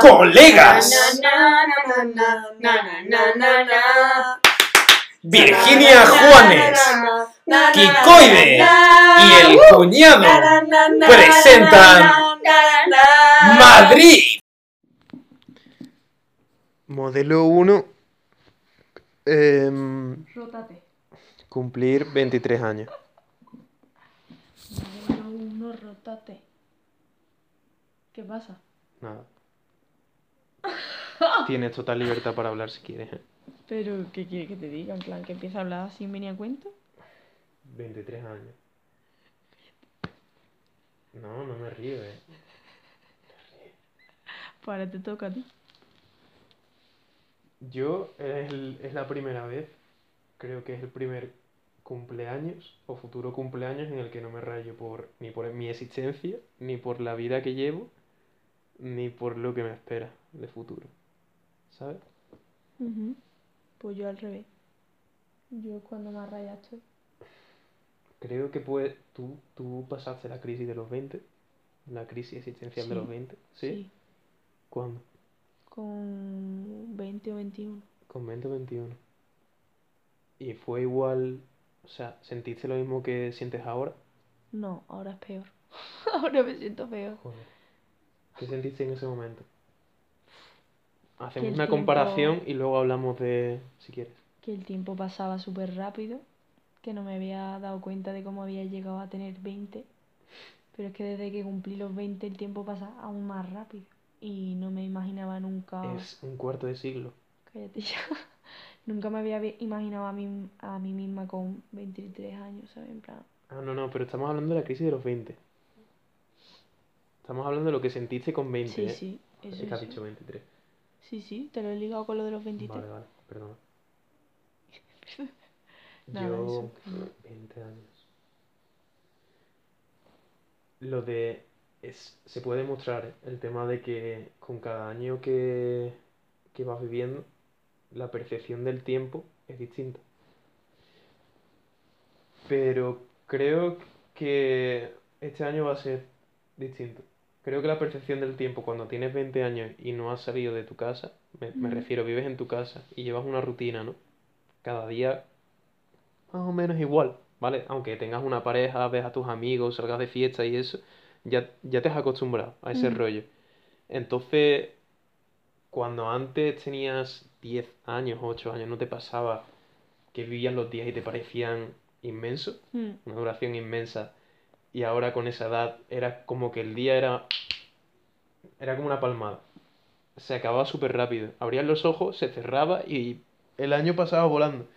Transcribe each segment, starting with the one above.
¡Colegas! Virginia Juanes, Kikoide y el cuñado presentan Madrid. Modelo 1. em, Rótate. cumplir 23 años. Rótate. ¿Qué pasa? Nada. Tienes total libertad para hablar si quieres. Pero, ¿qué quiere que te diga? En plan, que empieza a hablar sin venir a cuento. 23 años. No, no me río, eh. Ahora te toca a ti. Yo es, el- es la primera vez, creo que es el primer cumpleaños o futuro cumpleaños en el que no me rayo por ni por mi existencia, ni por la vida que llevo, ni por lo que me espera de futuro. ¿Sabes? Pues yo al revés. Yo cuando más raya estoy. Creo que puede, tú, tú pasaste la crisis de los 20, la crisis existencial de Sí. los 20, ¿sí? ¿Cuándo? Con 20 o 21. Con 20 o 21. ¿Y fue igual, o sea, sentiste lo mismo que sientes ahora? No, ahora es peor. ahora me siento peor. Joder. ¿Qué sentiste en ese momento? Hacemos una tiempo- comparación y luego hablamos de, si quieres. Que el tiempo pasaba súper rápido. Que no me había dado cuenta de cómo había llegado a tener 20. Pero es que desde que cumplí los 20 el tiempo pasa aún más rápido. Y no me imaginaba nunca... Es un cuarto de siglo. Cállate ya. Nunca me había imaginado a mí, a mí misma con 23 años, ¿sabes? En plan, Ah, no, no, pero estamos hablando de la crisis de los 20. Estamos hablando de lo que sentiste con 20, sí, ¿eh? sí, Es eso que has sí. dicho 23. Sí, sí, te lo he ligado con lo de los 23. Vale, vale, perdona. Nada, Yo, eso, que- 20 años. Lo de. Es, se puede demostrar ¿eh? el tema de que con cada año que, que vas viviendo, la percepción del tiempo es distinta. Pero creo que este año va a ser distinto. Creo que la percepción del tiempo cuando tienes 20 años y no has salido de tu casa, me, me refiero, vives en tu casa y llevas una rutina, ¿no? Cada día más o menos igual, ¿vale? Aunque tengas una pareja, ves a tus amigos, salgas de fiesta y eso, ya, ya te has acostumbrado a ese rollo. Entonces, cuando antes tenías 10 años, 8 años, no te pasaba que vivían los días y te parecían inmensos, Mm, una duración inmensa, y ahora con esa edad era como que el día era, era como una palmada. Se acababa súper rápido. Abrías los ojos, se cerraba y el año pasaba volando.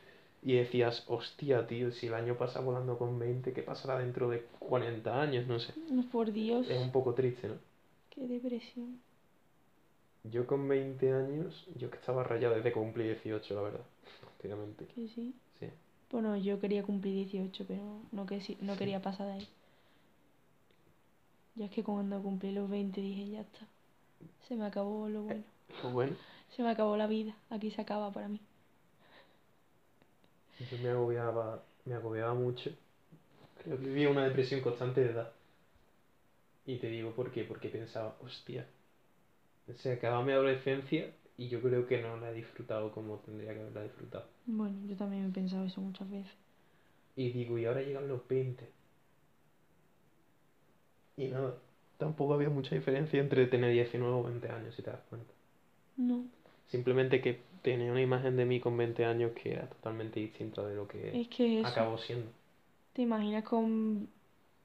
Y decías, hostia, tío, si el año pasa volando con 20, ¿qué pasará dentro de 40 años? No sé. Por Dios, Es un poco triste, ¿no? qué depresión. Yo con 20 años, yo que estaba rayado desde que cumplí 18, la verdad. Prácticamente. Que sí. Sí. Bueno, yo quería cumplir 18, pero no, que no Sí. quería pasar de ahí. Ya es que cuando cumplí los 20 dije, ya está. Se me acabó lo bueno. Pues bueno, Se me acabó la vida. Aquí se acaba para mí. yo me agobiaba, me agobiaba mucho. Creo que vivía una depresión constante de edad. Y te digo por qué, porque pensaba, hostia, se acaba mi adolescencia y yo creo que no la he disfrutado como tendría que haberla disfrutado. Bueno, yo también he pensado eso muchas veces. Y digo, y ahora llegan los 20. Y nada, tampoco había mucha diferencia entre tener 19 o 20 años, si te das cuenta. No, Simplemente que tenía una imagen de mí con 20 años que era totalmente distinta de lo que es que eso. acabó siendo. Te imaginas con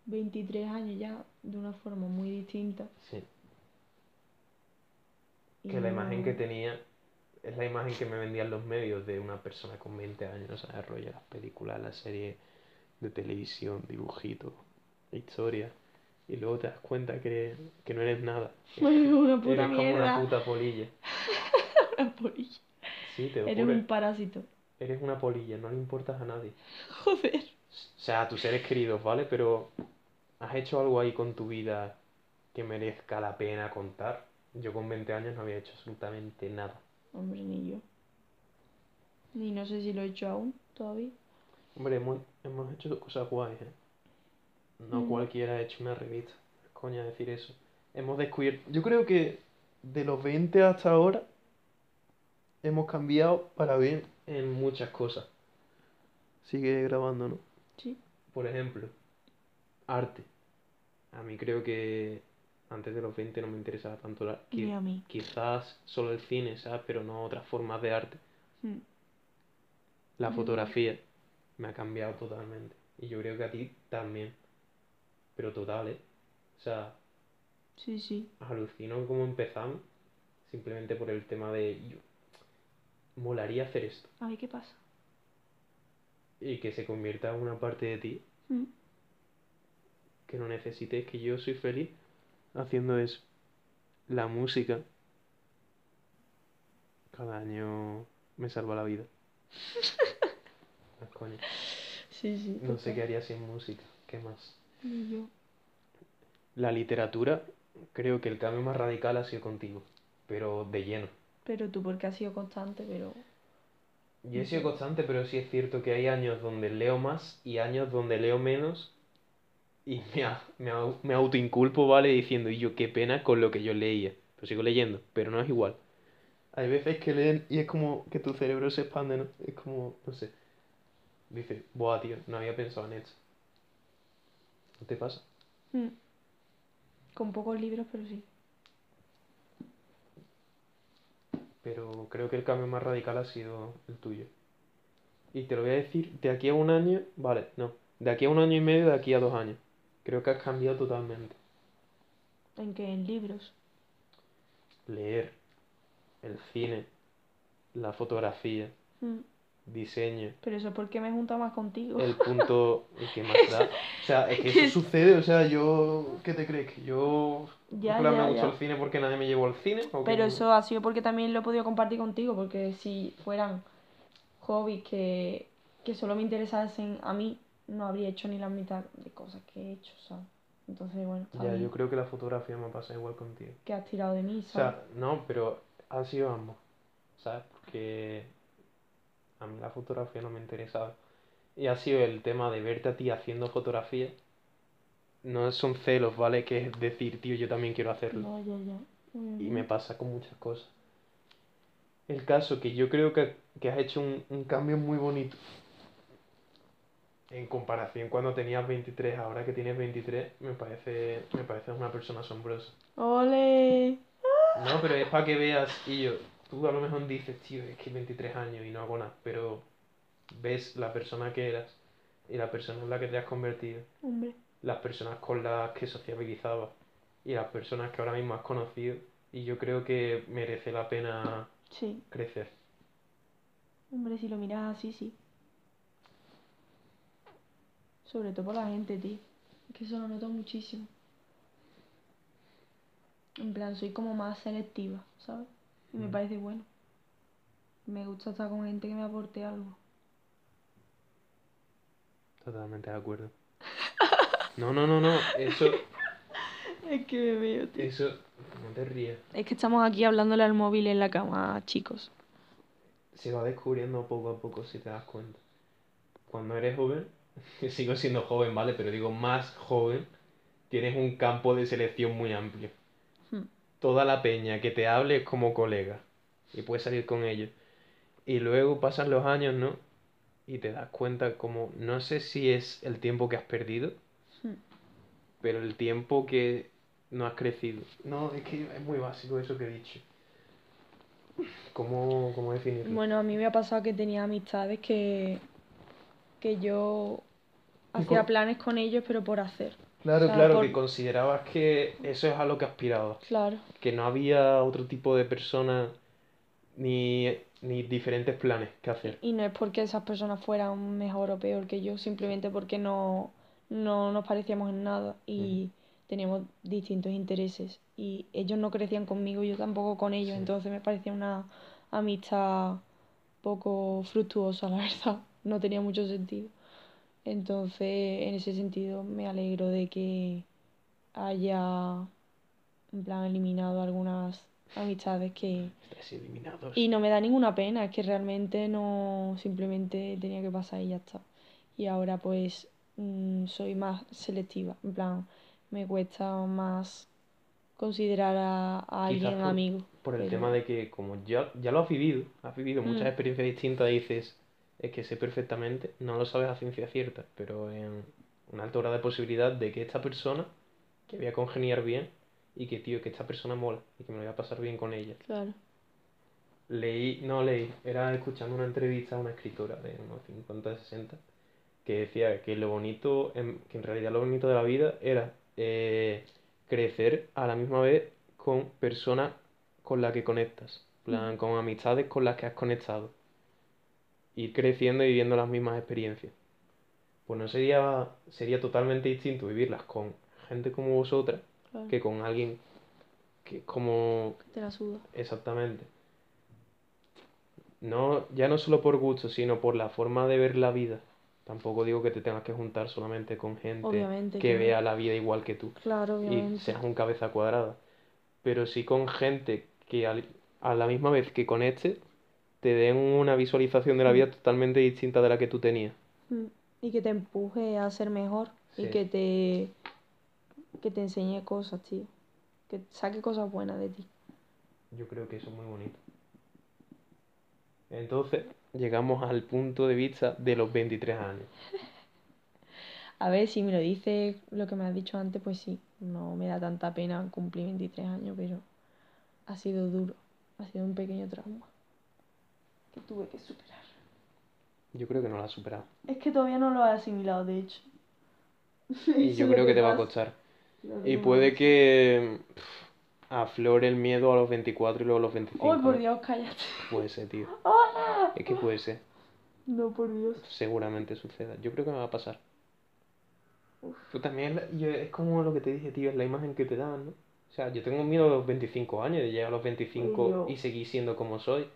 23 años ya de una forma muy distinta. Sí, que la imagen que tenía es la imagen que me vendían los medios de una persona con 20 años, sea, rollo las películas, las series de televisión, dibujitos, historias. Y luego te das cuenta que, que no eres nada. una puta Eres como una puta polilla. Una polilla. Sí, te Eres un parásito. Eres una polilla, no le importas a nadie. Joder. O sea, a tus seres queridos, ¿vale? Pero ¿has hecho algo ahí con tu vida que merezca la pena contar? Yo con 20 años no había hecho absolutamente nada. Hombre, ni yo. Ni no sé si lo he hecho aún todavía. Hombre, hemos, hemos hecho cosas guays, ¿eh? No Mm. cualquiera ha hecho una revista. Coña decir eso. Hemos descubierto. Yo creo que de los 20 hasta ahora hemos cambiado para bien en muchas cosas. Sigue grabando, ¿no? Sí. Por ejemplo, arte. A mí creo que antes de los 20 no me interesaba tanto la... qui- Ni a mí. Quizás solo el cine, ¿sabes? Pero no otras formas de arte. Mm. La Mm. fotografía me ha cambiado totalmente. Y yo creo que a ti también. Pero total, ¿eh? O sea, Sí, sí. alucino cómo empezamos. Simplemente por el tema de... Yo, molaría hacer esto. A ver qué pasa. Y que se convierta en una parte de ti Mm. que no necesites, que yo soy feliz haciendo eso. La música cada año me salva la vida. Coño. Sí, sí. No sé qué haría sin música. ¿Qué más? Ni yo. La literatura, creo que el cambio más radical ha sido contigo, pero de lleno. Pero tú porque has sido constante, pero... Yo he sido constante, pero sí es cierto que hay años donde leo más y años donde leo menos y me, a- me, me autoinculpo, ¿vale? Diciendo, y yo qué pena con lo que yo leía. Pero sigo leyendo, pero no es igual. Hay veces que leen y es como que tu cerebro se expande, ¿no? Es como, no sé. Dices, buah, tío, no había pensado en esto. ¿No te pasa? Mm. Con pocos libros, pero sí. pero creo que el cambio más radical ha sido el tuyo. Y te lo voy a decir, de aquí a un año, vale, no, de aquí a un año y medio, de aquí a dos años. Creo que has cambiado totalmente. ¿En qué? En libros. Leer, el cine, la fotografía, Mm. diseño, Pero eso es porque me he juntado más contigo. el punto que más da. O sea, es que eso sucede, o sea, yo, ¿qué te crees? ¿Que yo, Ya, plan, ya, me gusta el cine porque nadie me llevó al cine? ¿O Pero eso ha sido porque también lo he podido compartir contigo, porque si fueran hobbies que, que solo me interesasen a mí, no habría hecho ni la mitad de cosas que he hecho, ¿sabes? Entonces, bueno, está Ya, bien yo creo que la fotografía me pasa igual contigo. que has tirado de mí, O ¿sabes? sea, no, pero han sido ambos, ¿sabes? Porque a mí la fotografía no me interesaba. Y ha sido el tema de verte a ti haciendo fotografía. No son celos, ¿vale? Que es decir, tío, yo también quiero hacerlo. No, ya, ya. Y me pasa con muchas cosas. El caso que yo creo que, que has hecho un, un cambio muy bonito. En comparación cuando tenías 23, ahora que tienes 23, me parece, me parece una persona asombrosa. ¡Ole! No, pero es para que veas, y yo, tú a lo mejor dices, tío, es que 23 años y no hago nada, pero ves la persona que eras y la persona en la que te has convertido, Hombre, las personas con las que sociabilizabas y las personas que ahora mismo has conocido, y yo creo que merece la pena sí. crecer. Hombre, si lo miras así, sí. Sobre todo por la gente, tío. Es que eso lo noto muchísimo. En plan, soy como más selectiva, ¿sabes? Y me Mm. parece bueno. Me gusta estar con gente que me aporte algo. Totalmente de acuerdo. No, no, no, no, eso, Es que me veo, tío. eso, no te rías. Es que estamos aquí hablándole al móvil en la cama, chicos. Se va descubriendo poco a poco si te das cuenta. Cuando eres joven, sigo siendo joven, ¿vale? Pero digo más joven, tienes un campo de selección muy amplio. Hmm. Toda la peña que te hable es como colega y puedes salir con ellos. Y luego pasan los años, ¿no? Y te das cuenta como, no sé si es el tiempo que has perdido, Hmm. pero el tiempo que no has crecido. No, es que es muy básico eso que he dicho. ¿Cómo, cómo definirlo? Bueno, a mí me ha pasado que tenía amistades que, que yo hacía con- planes con ellos, pero por hacer. Claro, O sea, claro, por- que considerabas que eso es a lo que aspirabas, Claro. que no había otro tipo de persona ni, ni diferentes planes que hacer. Y no es porque esas personas fueran mejor o peor que yo, simplemente porque no, no nos parecíamos en nada y teníamos distintos intereses. Y ellos no crecían conmigo, yo tampoco con ellos, Sí. entonces me parecía una amistad poco fructuosa, la verdad. No tenía mucho sentido. Entonces, en ese sentido, me alegro de que haya, en plan, eliminado algunas amistades que... Eliminados. Y no me da ninguna pena, es que realmente no, simplemente tenía que pasar y ya está. Y ahora pues mm, soy más selectiva. En plan, me cuesta más considerar a, alguien por- amigo. Por el pero- tema de que como ya, ya lo has vivido, has vivido muchas Mm. experiencias distintas, dices, es que sé perfectamente, no lo sabes a ciencia cierta, pero en una alta grado de posibilidad de que esta persona, que voy a congeniar bien, y que, tío, que esta persona mola, y que me lo voy a pasar bien con ella. Claro. Leí, no leí, era escuchando una entrevista a una escritora de unos 50, 60, que decía que lo bonito, que en realidad lo bonito de la vida era eh, crecer a la misma vez con personas con las que conectas, plan, con amistades con las que has conectado. Ir creciendo y viviendo las mismas experiencias. Pues no sería, sería totalmente distinto vivirlas con gente como vosotras claro. que con alguien que como Te la suda. Exactamente. No, ya no solo por gusto, sino por la forma de ver la vida. Tampoco digo que te tengas que juntar solamente con gente Obviamente que vea la vida igual que tú Claro, y obviamente. seas un cabeza cuadrada. Pero sí con gente que al- a la misma vez que conecte te den una visualización de la vida totalmente distinta de la que tú tenías. Mm, Y que te empuje a ser mejor y que te que te enseñe cosas, tío. Que saque cosas buenas de ti. Yo creo que eso es muy bonito. Entonces, llegamos al punto de vista de los 23 años. A ver, si me lo dices lo que me has dicho antes, pues sí, no me da tanta pena cumplir 23 años, pero ha sido duro, ha sido un pequeño trauma que tuve que superar. Yo creo que no la has superado. Es que todavía no lo he asimilado, de hecho. Y yo creo que te va a costar. Y puede que pff, aflore el miedo a los 24 y luego a los 25. ¡Ay, por. Dios, cállate! Puede ser, tío. ¡Ah! Es que puede ser. No, por Dios. Seguramente suceda. Yo creo que me va a pasar. Tú también, es la- es como lo que te dije, tío, es la imagen que te dan, ¿no? O sea, yo tengo miedo a los 25 años, de llegar a los 25 yo- y seguir siendo como soy,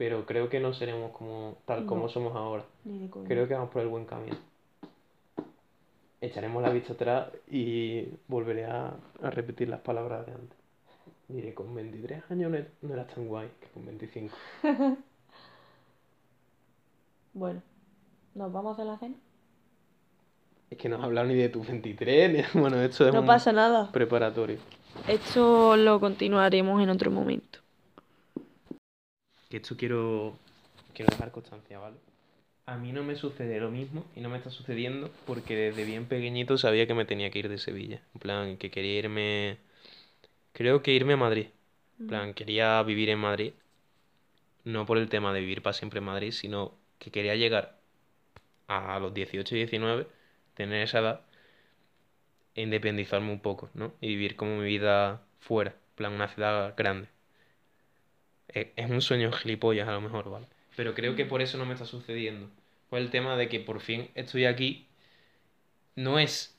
pero creo que no seremos como tal como somos ahora. Creo que vamos por el buen camino. Echaremos la vista atrás y volveré a, a repetir las palabras de antes. Diré, con 23 años no, e- no eras tan guay que con 25. Bueno, ¿nos vamos a la cena? Es que no has hablado ni de tus 23, ni... Bueno, esto es No un pasa nada. preparatorio. Esto lo continuaremos en otro momento. Que esto quiero, quiero dejar constancia, ¿vale? A mí no me sucede lo mismo y no me está sucediendo porque desde bien pequeñito sabía que me tenía que ir de Sevilla. En plan, que quería irme... Creo que irme a Madrid. En plan, quería vivir en Madrid. No por el tema de vivir para siempre en Madrid, sino que quería llegar a los 18 y 19, tener esa edad e independizarme un poco, ¿no? Y vivir como mi vida fuera, en plan, una ciudad grande. E- Es un sueño gilipollas a lo mejor, ¿vale? Pero creo que por eso no me está sucediendo. Por el tema de que por fin estoy aquí. No es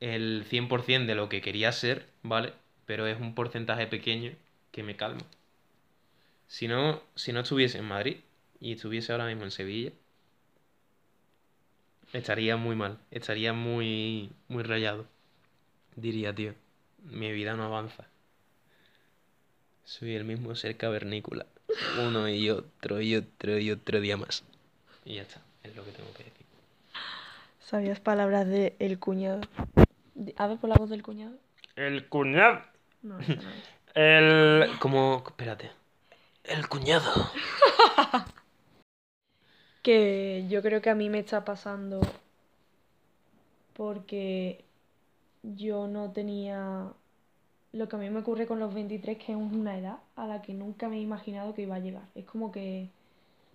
el 100% de lo que quería ser, ¿vale? Pero es un porcentaje pequeño que me calma. Si no, si no estuviese en Madrid y estuviese ahora mismo en Sevilla, estaría muy mal, estaría muy, muy rayado. Diría, tío, mi vida no avanza. Soy el mismo ser cavernícola. Uno y otro y otro y otro día más. Y ya está, es lo que tengo que decir. Sabías palabras de el cuñado. A ver por la voz del cuñado. El cuñado. No, no. El. Como, espérate. El cuñado. Que yo creo que a mí me está pasando porque yo no tenía lo que a mí me ocurre con los 23, que es una edad a la que nunca me he imaginado que iba a llegar. Es como que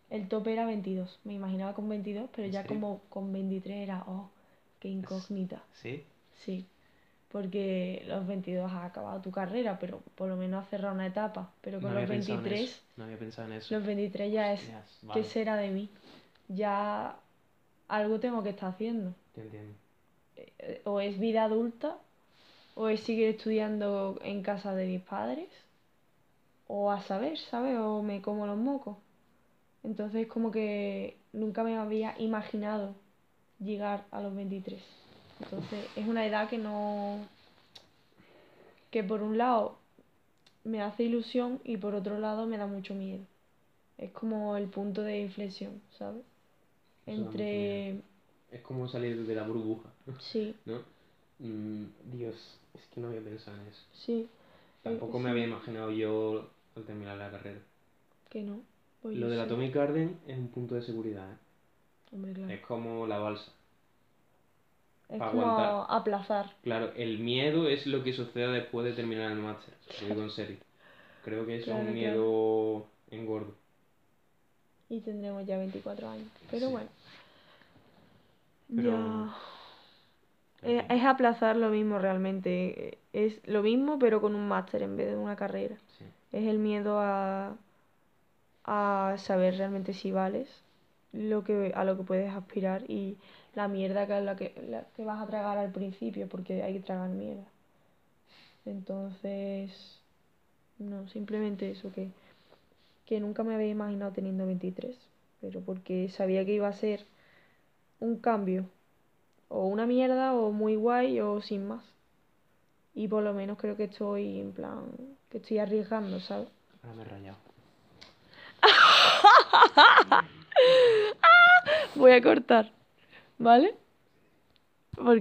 el tope era 22. Me imaginaba con 22, pero ¿En ya serio? como con 23 era, oh, qué incógnita. ¿Sí? Sí, porque los 22 has acabado tu carrera, pero por lo menos has cerrado una etapa. Pero con los pensado en 23, eso. No había pensado en eso. los 23 ya es, Hostias, ¿qué será de mí? Ya algo tengo que estar haciendo. te entiendo. Eh, O es vida adulta, o es seguir estudiando en casa de mis padres, o a saber, ¿sabes? O me como los mocos. Entonces como que nunca me había imaginado llegar a los 23. Entonces es una edad que no... que por un lado me hace ilusión y por otro lado me da mucho miedo. Es como el punto de inflexión, ¿sabes? Entre es como salir de la burbuja, Sí, ¿no? Mm, Dios, es que no había pensado en eso. sí, Tampoco sí. me había imaginado yo al terminar la carrera. que no. Pues Lo del sí. Atomic Garden es un punto de seguridad, ¿eh? Hombre, claro. Es como la balsa. Es pa' como aguantar. aplazar. Claro, el miedo es lo que suceda después de terminar el máster. Lo digo en serio. Creo que eso Claro, es un claro. miedo engordo. Y tendremos ya 24 años. Pero Sí. bueno. Pero- Ya. Es, fin. es aplazar lo mismo realmente. Es lo mismo, pero con un máster en vez de una carrera. Sí. Es el miedo a, a saber realmente si vales lo que, a lo que puedes aspirar y la mierda que, es la que, la que vas a tragar al principio, porque hay que tragar mierda. Entonces, no, simplemente eso, que, que nunca me había imaginado teniendo 23, pero porque sabía que iba a ser un cambio, o una mierda, o muy guay, o sin más. Y por lo menos creo que estoy en plan, que estoy arriesgando, ¿sabes? Ahora me he rayado. Voy a cortar, ¿vale? Porque